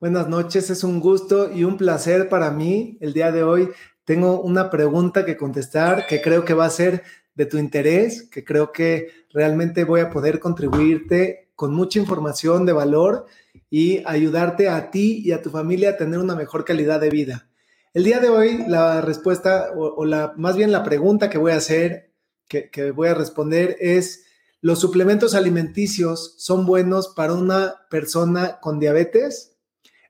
Buenas noches, es un gusto y un placer para mí el día de hoy. Tengo una pregunta que contestar que creo que va a ser de tu interés, que creo que realmente voy a poder contribuirte con mucha información de valor y ayudarte a ti y a tu familia a tener una mejor calidad de vida. El día de hoy la respuesta o, la más bien la pregunta que voy a hacer, que, que voy a responder es, ¿los suplementos alimenticios son buenos para una persona con diabetes?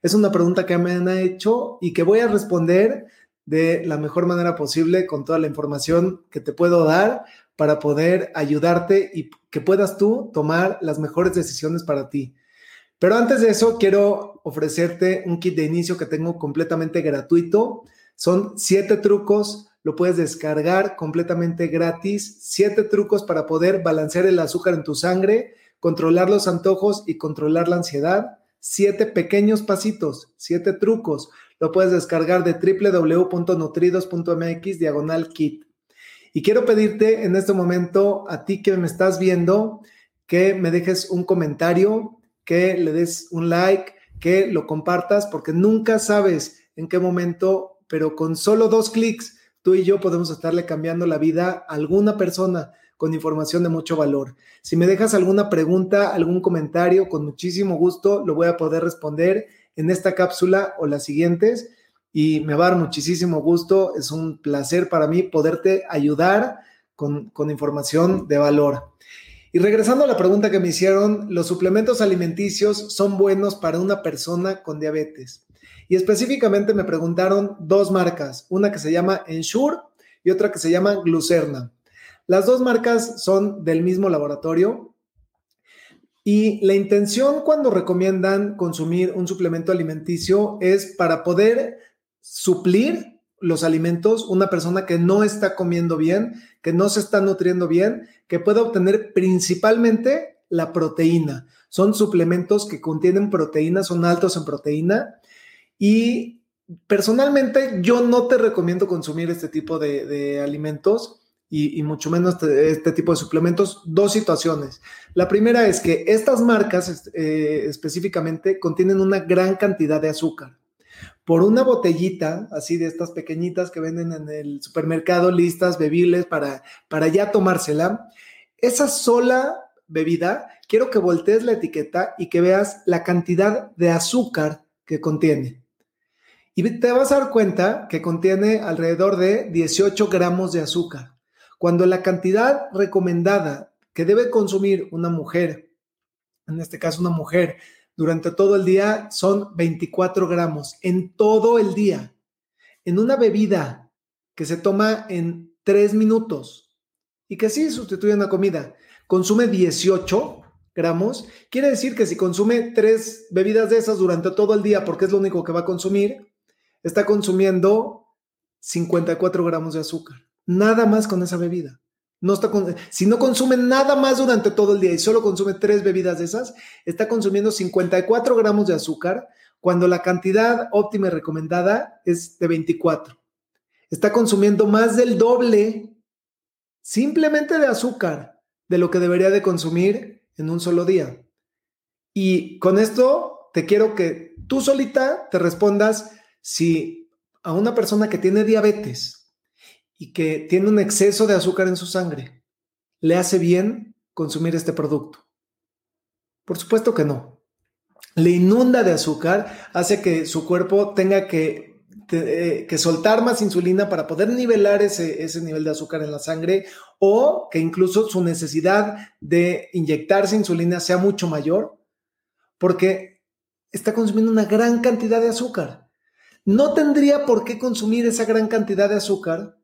Es una pregunta que me han hecho y que voy a responder de la mejor manera posible con toda la información que te puedo dar para poder ayudarte y que puedas tú tomar las mejores decisiones para ti. Pero antes de eso, quiero ofrecerte un kit de inicio que tengo completamente gratuito. Son siete trucos, lo puedes descargar completamente gratis. Siete trucos para poder balancear el azúcar en tu sangre, controlar los antojos y controlar la ansiedad siete pequeños pasitos, siete trucos. Lo puedes descargar de www.nutridos.mx diagonal kit. Y quiero pedirte en este momento a ti que me estás viendo que me dejes un comentario, que le des un like, que lo compartas, porque nunca sabes en qué momento, pero con solo dos clics, tú y yo podemos estarle cambiando la vida a alguna persona con información de mucho valor. Si me dejas alguna pregunta, algún comentario, con muchísimo gusto lo voy a poder responder en esta cápsula o las siguientes y me va a dar muchísimo gusto. Es un placer para mí poderte ayudar con, con información de valor. Y regresando a la pregunta que me hicieron, ¿los suplementos alimenticios son buenos para una persona con diabetes? Y específicamente me preguntaron dos marcas, una que se llama Ensure y otra que se llama Glucerna. Las dos marcas son del mismo laboratorio y la intención cuando recomiendan consumir un suplemento alimenticio es para poder suplir los alimentos, una persona que no está comiendo bien, que no se está nutriendo bien, que pueda obtener principalmente la proteína. Son suplementos que contienen proteína, son altos en proteína y personalmente yo no te recomiendo consumir este tipo de, de alimentos y, mucho menos este, tipo de suplementos, dos situaciones. La primera es que estas marcas eh, específicamente contienen una gran cantidad de azúcar. Por una botellita, así de estas pequeñitas que venden en el supermercado, listas, bebibles para, para ya tomársela, esa sola bebida, quiero que voltees la etiqueta y que veas la cantidad de azúcar que contiene. Y te vas a dar cuenta que contiene alrededor de 18 gramos de azúcar. Cuando la cantidad recomendada que debe consumir una mujer, en este caso una mujer, durante todo el día son 24 gramos, en todo el día. En una bebida que se toma en 3 minutos y que sí sustituye una comida, consume 18 gramos, quiere decir que si consume tres bebidas de esas durante todo el día, porque es lo único que va a consumir, está consumiendo 54 gramos de azúcar nada más con esa bebida. No está si no consume nada más durante todo el día y solo consume tres bebidas de esas, está consumiendo 54 gramos de azúcar cuando la cantidad óptima y recomendada es de 24. Está consumiendo más del doble simplemente de azúcar de lo que debería de consumir en un solo día. Y con esto te quiero que tú solita te respondas si a una persona que tiene diabetes, y que tiene un exceso de azúcar en su sangre, ¿le hace bien consumir este producto? Por supuesto que no. Le inunda de azúcar, hace que su cuerpo tenga que, eh, que soltar más insulina para poder nivelar ese, ese nivel de azúcar en la sangre o que incluso su necesidad de inyectarse insulina sea mucho mayor porque está consumiendo una gran cantidad de azúcar. No tendría por qué consumir esa gran cantidad de azúcar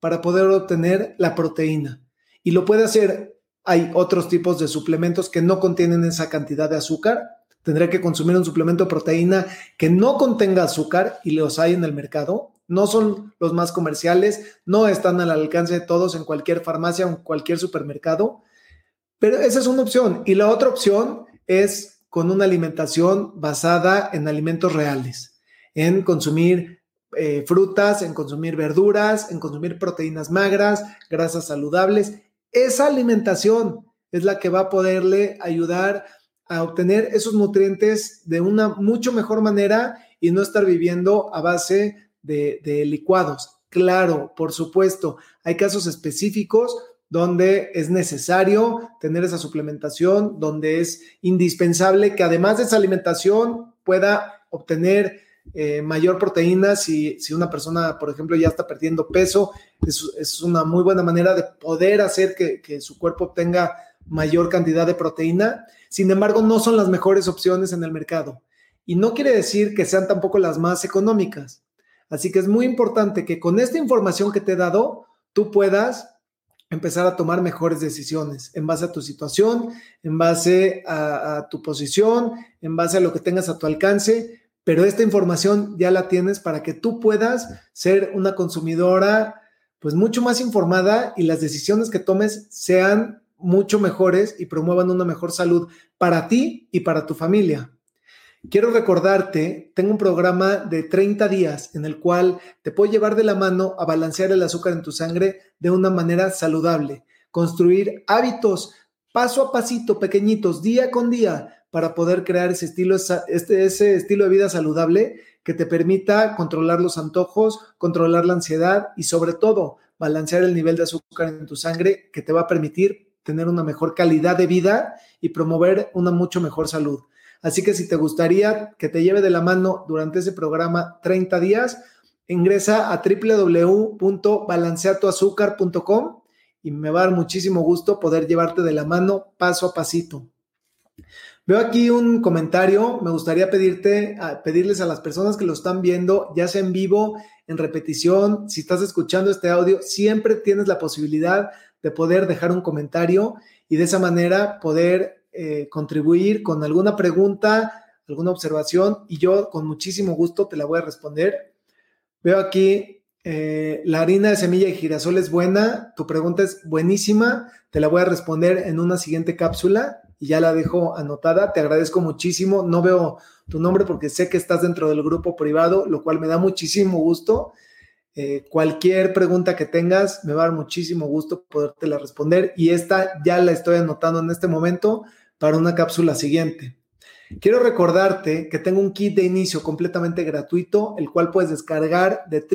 para poder obtener la proteína. Y lo puede hacer, hay otros tipos de suplementos que no contienen esa cantidad de azúcar. Tendría que consumir un suplemento de proteína que no contenga azúcar y los hay en el mercado. No son los más comerciales, no están al alcance de todos en cualquier farmacia o en cualquier supermercado, pero esa es una opción. Y la otra opción es con una alimentación basada en alimentos reales, en consumir eh, frutas, en consumir verduras, en consumir proteínas magras, grasas saludables. Esa alimentación es la que va a poderle ayudar a obtener esos nutrientes de una mucho mejor manera y no estar viviendo a base de, de licuados. Claro, por supuesto, hay casos específicos donde es necesario tener esa suplementación, donde es indispensable que además de esa alimentación pueda obtener eh, mayor proteína si, si, una persona, por ejemplo, ya está perdiendo peso. Es, es una muy buena manera de poder hacer que, que, su cuerpo obtenga mayor cantidad de proteína. Sin embargo, no son las mejores opciones en el mercado. Y no quiere decir que sean tampoco las más económicas. Así que es muy importante que con esta información que te he dado, tú puedas empezar a tomar mejores decisiones en base a tu situación, en base a, a, tu posición, en base a lo que tengas a tu alcance, pero esta información ya la tienes para que tú puedas ser una consumidora pues mucho más informada y las decisiones que tomes sean mucho mejores y promuevan una mejor salud para ti y para tu familia. Quiero recordarte, tengo un programa de 30 días en el cual te puedo llevar de la mano a balancear el azúcar en tu sangre de una manera saludable, construir hábitos paso a pasito, pequeñitos, día con día, para poder crear ese estilo, este, ese estilo de vida saludable que te permita controlar los antojos, controlar la ansiedad y sobre todo balancear el nivel de azúcar en tu sangre que te va a permitir tener una mejor calidad de vida y promover una mucho mejor salud. Así que si te gustaría que te lleve de la mano durante ese programa 30 días, ingresa a www.balanceatoazúcar.com y me va a dar muchísimo gusto poder llevarte de la mano paso a pasito. Veo aquí un comentario, me gustaría pedirte, a, pedirles a las personas que lo están viendo, ya sea en vivo, en repetición, si estás escuchando este audio, siempre tienes la posibilidad de poder dejar un comentario y de esa manera poder eh, contribuir con alguna pregunta, alguna observación y yo con muchísimo gusto te la voy a responder. Veo aquí, eh, la harina de semilla y girasol es buena, tu pregunta es buenísima, te la voy a responder en una siguiente cápsula y ya la dejo anotada. Te agradezco muchísimo. No veo tu nombre porque sé que estás dentro del grupo privado, lo cual me da muchísimo gusto. Eh, cualquier pregunta que tengas, me va a dar muchísimo gusto podértela responder y esta ya la estoy anotando en este momento para una cápsula siguiente. Quiero recordarte que tengo un kit de inicio completamente gratuito, el cual puedes descargar de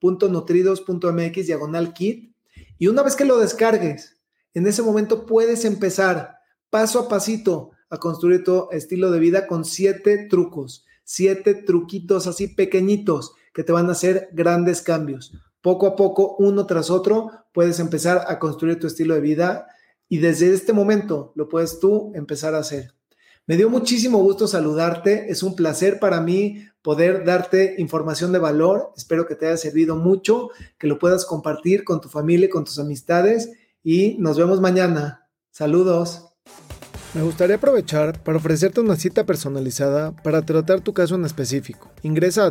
www.nutridos.mx diagonal kit. Y una vez que lo descargues, en ese momento puedes empezar paso a pasito a construir tu estilo de vida con siete trucos, siete truquitos así pequeñitos que te van a hacer grandes cambios. Poco a poco, uno tras otro, puedes empezar a construir tu estilo de vida y desde este momento lo puedes tú empezar a hacer. Me dio muchísimo gusto saludarte, es un placer para mí poder darte información de valor, espero que te haya servido mucho, que lo puedas compartir con tu familia, con tus amistades y nos vemos mañana. Saludos. Me gustaría aprovechar para ofrecerte una cita personalizada para tratar tu caso en específico. Ingresa a